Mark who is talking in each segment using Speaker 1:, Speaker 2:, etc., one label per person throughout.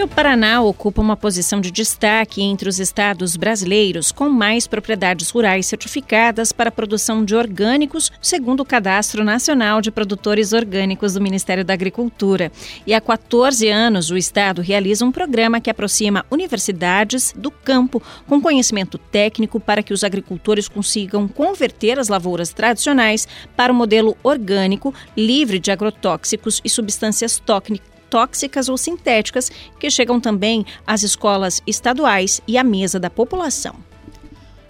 Speaker 1: E o Paraná ocupa uma posição de destaque entre os estados brasileiros com mais propriedades rurais certificadas para a produção de orgânicos, segundo o Cadastro Nacional de Produtores Orgânicos do Ministério da Agricultura. E há 14 anos, o estado realiza um programa que aproxima universidades do campo com conhecimento técnico para que os agricultores consigam converter as lavouras tradicionais para o modelo orgânico, livre de agrotóxicos e substâncias tóxicas ou sintéticas, que chegam também às escolas estaduais e à mesa da população.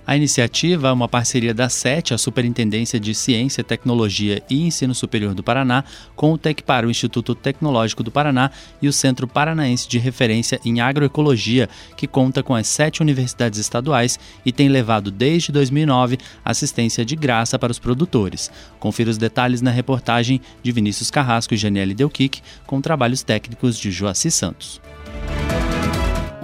Speaker 2: A iniciativa é uma parceria da SET, a Superintendência de Ciência, Tecnologia e Ensino Superior do Paraná, com o TecPar, o Instituto Tecnológico do Paraná, e o Centro Paranaense de Referência em Agroecologia, que conta com as sete universidades estaduais e tem levado desde 2009 assistência de graça para os produtores. Confira os detalhes na reportagem de Vinícius Carrasco e Janiele Delquic, com trabalhos técnicos de Joaci Santos.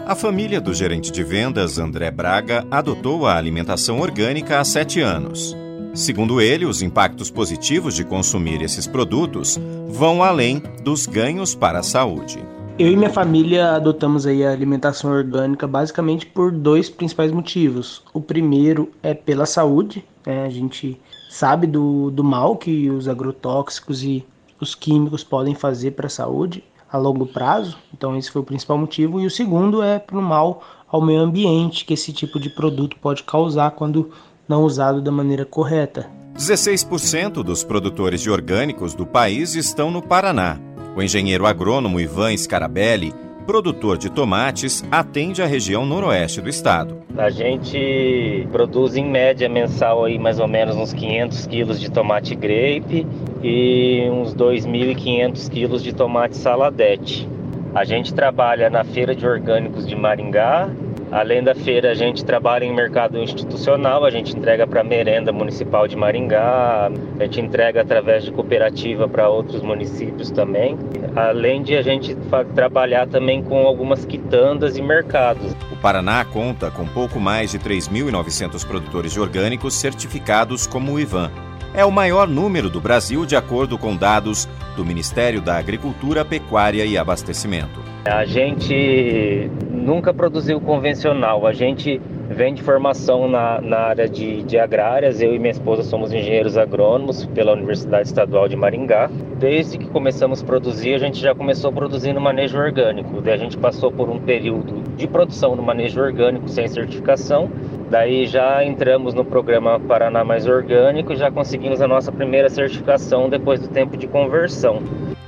Speaker 3: A família do gerente de vendas, André Braga, adotou a alimentação orgânica há sete anos. Segundo ele, os impactos positivos de consumir esses produtos vão além dos ganhos para a saúde.
Speaker 4: Eu e minha família adotamos aí a alimentação orgânica basicamente por dois principais motivos. O primeiro é pela saúde, né? a gente sabe do, do mal que os agrotóxicos e os químicos podem fazer para a saúde a longo prazo. Então esse foi o principal motivo e o segundo é para o mal ao meio ambiente que esse tipo de produto pode causar quando não usado da maneira correta.
Speaker 3: 16% dos produtores de orgânicos do país estão no Paraná. O engenheiro agrônomo Ivan Scarabelli produtor de tomates, atende a região noroeste do estado.
Speaker 5: A gente produz em média mensal aí mais ou menos uns 500 quilos de tomate grape e uns 2.500 quilos de tomate saladete. A gente trabalha na feira de orgânicos de Maringá Além da feira, a gente trabalha em mercado institucional, a gente entrega para a merenda municipal de Maringá, a gente entrega através de cooperativa para outros municípios também. Além de a gente trabalhar também com algumas quitandas e mercados.
Speaker 3: O Paraná conta com pouco mais de 3.900 produtores de orgânicos certificados como o IVAN. É o maior número do Brasil de acordo com dados do Ministério da Agricultura, Pecuária e Abastecimento.
Speaker 5: A gente nunca produziu convencional. A gente vende formação na, na área de, de agrárias. Eu e minha esposa somos engenheiros agrônomos pela Universidade Estadual de Maringá. Desde que começamos a produzir, a gente já começou produzindo manejo orgânico. Daí a gente passou por um período de produção do manejo orgânico sem certificação. Daí já entramos no programa Paraná Mais Orgânico e já conseguimos a nossa primeira certificação depois do tempo de conversão.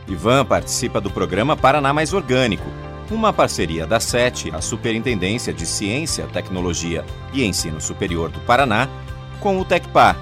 Speaker 3: Ivan participa do programa Paraná Mais Orgânico uma parceria da SET, a Superintendência de Ciência, Tecnologia e Ensino Superior do Paraná, com o TECPAR,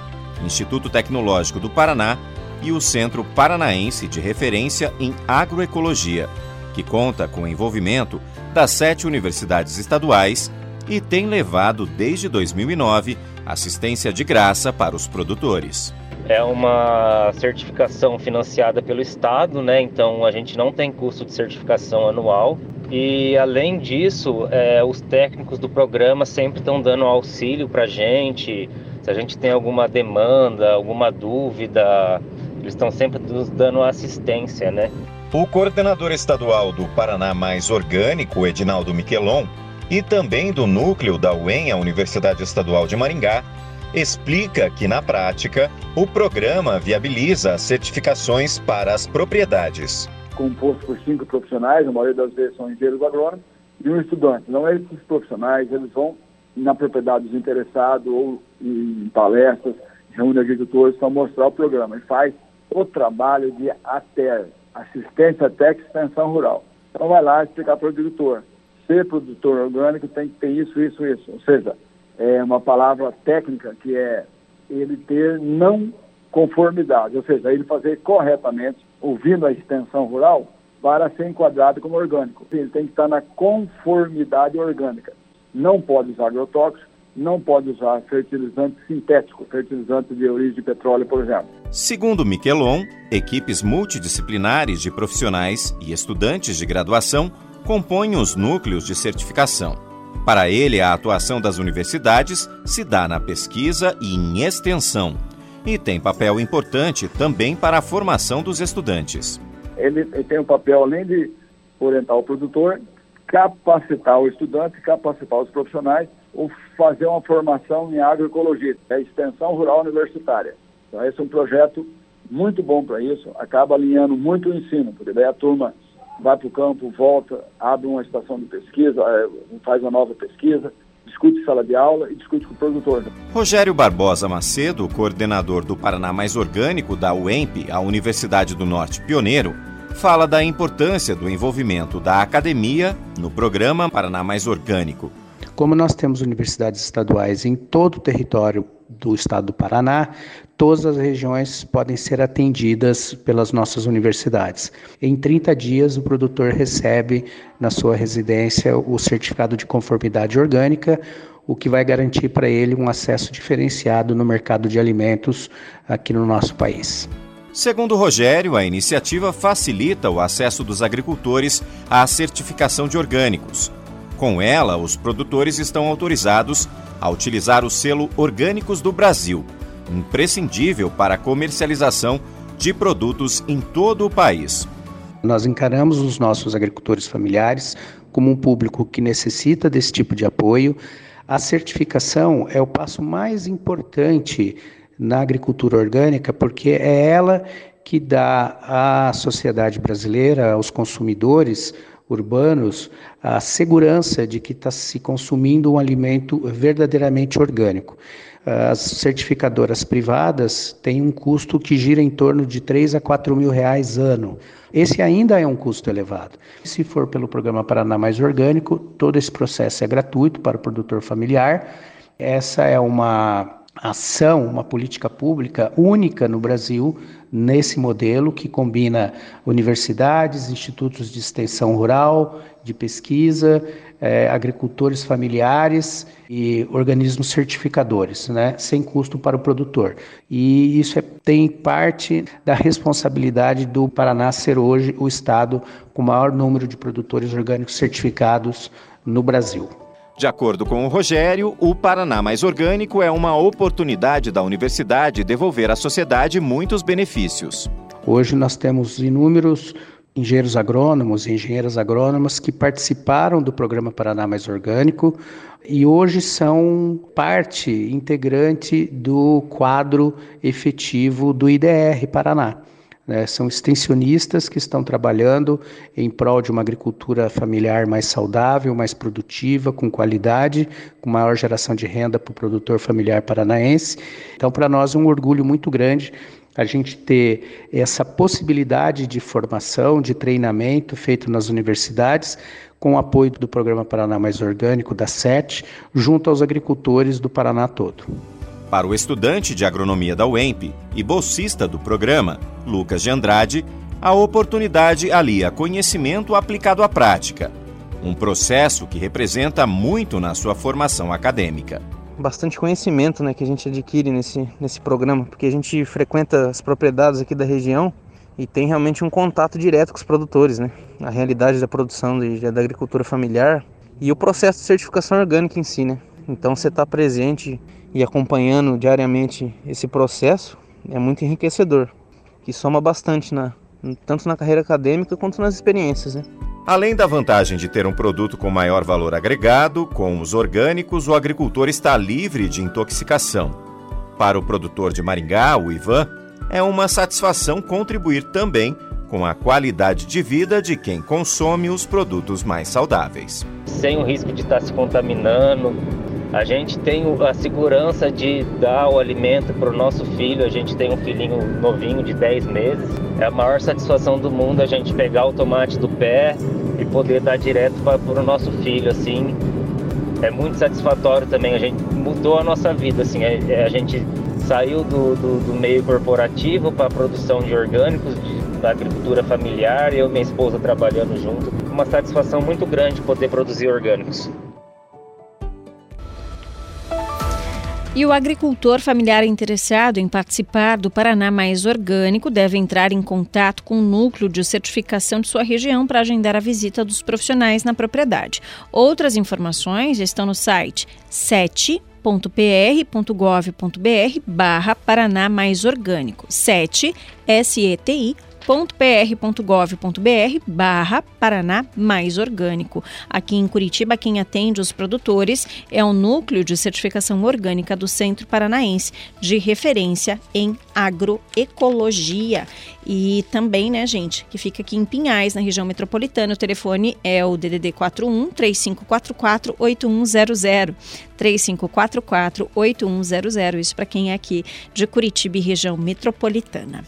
Speaker 3: Instituto Tecnológico do Paraná, e o Centro Paranaense de Referência em Agroecologia, que conta com o envolvimento das sete universidades estaduais e tem levado desde 2009 assistência de graça para os produtores.
Speaker 5: É uma certificação financiada pelo Estado, né? Então a gente não tem custo de certificação anual. E além disso, é, os técnicos do programa sempre estão dando auxílio para a gente. Se a gente tem alguma demanda, alguma dúvida, eles estão sempre nos dando assistência, né?
Speaker 3: O coordenador estadual do Paraná Mais Orgânico, Edinaldo Miquelon, e também do núcleo da UEM, a Universidade Estadual de Maringá, explica que, na prática, o programa viabiliza as certificações para as propriedades
Speaker 6: composto por cinco profissionais, a maioria das vezes são engenheiros agrônomos, e um estudante. Então, esses profissionais, eles vão na propriedade dos interessados ou em palestras, reúne agricultores para mostrar o programa e faz o trabalho de ATER, Assistência Técnica Extensão Rural. Então, vai lá explicar para o agricultor. Ser produtor orgânico tem que ter isso, isso, isso. Ou seja, é uma palavra técnica que é ele ter não conformidade, ou seja, ele fazer corretamente, ouvindo a extensão rural, para ser enquadrado como orgânico. Ele tem que estar na conformidade orgânica. Não pode usar agrotóxico, não pode usar fertilizante sintético, fertilizante de origem de petróleo, por exemplo.
Speaker 3: Segundo Miquelon, equipes multidisciplinares de profissionais e estudantes de graduação compõem os núcleos de certificação. Para ele, a atuação das universidades se dá na pesquisa e em extensão, e tem papel importante também para a formação dos estudantes.
Speaker 6: Ele, tem um papel, além de orientar o produtor, capacitar o estudante, capacitar os profissionais ou fazer uma formação em agroecologia, é extensão rural universitária. Então, esse é um projeto muito bom para isso, acaba alinhando muito o ensino, porque daí a turma vai para o campo, volta, abre uma estação de pesquisa, é, faz uma nova pesquisa, discute sala de aula e discute com o produtor.
Speaker 3: Rogério Barbosa Macedo, coordenador do Paraná Mais Orgânico da UEMP, a Universidade do Norte Pioneiro, fala da importância do envolvimento da academia no programa Paraná Mais Orgânico.
Speaker 7: Como nós temos universidades estaduais em todo o território do estado do Paraná, todas as regiões podem ser atendidas pelas nossas universidades. Em 30 dias, o produtor recebe na sua residência o certificado de conformidade orgânica, o que vai garantir para ele um acesso diferenciado no mercado de alimentos aqui no nosso país.
Speaker 3: Segundo Rogério, a iniciativa facilita o acesso dos agricultores à certificação de orgânicos com ela, os produtores estão autorizados a utilizar o selo Orgânicos do Brasil, imprescindível para a comercialização de produtos em todo o país.
Speaker 7: Nós encaramos os nossos agricultores familiares como um público que necessita desse tipo de apoio. A certificação é o passo mais importante na agricultura orgânica, porque é ela que dá à sociedade brasileira, aos consumidores, urbanos a segurança de que está se consumindo um alimento verdadeiramente orgânico. As certificadoras privadas têm um custo que gira em torno de 3 a 4 mil reais ano. Esse ainda é um custo elevado. Se for pelo programa Paraná Mais Orgânico, todo esse processo é gratuito para o produtor familiar. Essa é uma ação, uma política pública única no Brasil nesse modelo que combina universidades, institutos de extensão rural, de pesquisa, eh, agricultores familiares e organismos certificadores, né, sem custo para o produtor. E isso é, tem parte da responsabilidade do Paraná ser hoje o estado com o maior número de produtores orgânicos certificados no Brasil.
Speaker 3: De acordo com o Rogério, o Paraná Mais Orgânico é uma oportunidade da universidade devolver à sociedade muitos benefícios.
Speaker 7: Hoje nós temos inúmeros engenheiros agrônomos e engenheiras agrônomas que participaram do programa Paraná Mais Orgânico e hoje são parte integrante do quadro efetivo do IDR Paraná. Né? São extensionistas que estão trabalhando em prol de uma agricultura familiar mais saudável, mais produtiva, com qualidade, com maior geração de renda para o produtor familiar paranaense. Então, para nós é um orgulho muito grande a gente ter essa possibilidade de formação, de treinamento feito nas universidades, com o apoio do Programa Paraná Mais Orgânico, da SET, junto aos agricultores do Paraná todo.
Speaker 3: Para o estudante de agronomia da UEMP e bolsista do programa, Lucas de Andrade, a oportunidade alia conhecimento aplicado à prática, um processo que representa muito na sua formação acadêmica.
Speaker 8: Bastante conhecimento né, que a gente adquire nesse, nesse programa, porque a gente frequenta as propriedades aqui da região e tem realmente um contato direto com os produtores, né? A realidade da produção de, da agricultura familiar e o processo de certificação orgânica em si, né? Então você está presente e acompanhando diariamente esse processo é muito enriquecedor, que soma bastante na, tanto na carreira acadêmica quanto nas experiências. Né?
Speaker 3: Além da vantagem de ter um produto com maior valor agregado, com os orgânicos, o agricultor está livre de intoxicação. Para o produtor de Maringá, o Ivan, é uma satisfação contribuir também com a qualidade de vida de quem consome os produtos mais saudáveis.
Speaker 5: Sem o risco de estar se contaminando, a gente tem a segurança de dar o alimento para o nosso filho. A gente tem um filhinho novinho de 10 meses. É a maior satisfação do mundo a gente pegar o tomate do pé e poder dar direto para o no nosso filho. Assim, é muito satisfatório também. A gente mudou a nossa vida. Assim, a, é, é, a gente saiu do, do, do meio corporativo para a produção de orgânicos, de, da agricultura familiar. Eu e minha esposa trabalhando junto. Uma satisfação muito grande poder produzir orgânicos.
Speaker 1: E o agricultor familiar interessado em participar do Paraná Mais Orgânico deve entrar em contato com o núcleo de certificação de sua região para agendar a visita dos profissionais na propriedade. Outras informações estão no site 7.pr.gov.br barra Paraná Mais Orgânico, 7 seti.gov.br barra Paraná Mais Orgânico. Aqui em Curitiba, quem atende os produtores é o Núcleo de Certificação Orgânica do Centro Paranaense de Referência em Agroecologia. E também, né, gente, que fica aqui em Pinhais, na região metropolitana. O telefone é o DDD 41 3544 8100. 3544 8100. Isso para quem é aqui de Curitiba e região metropolitana.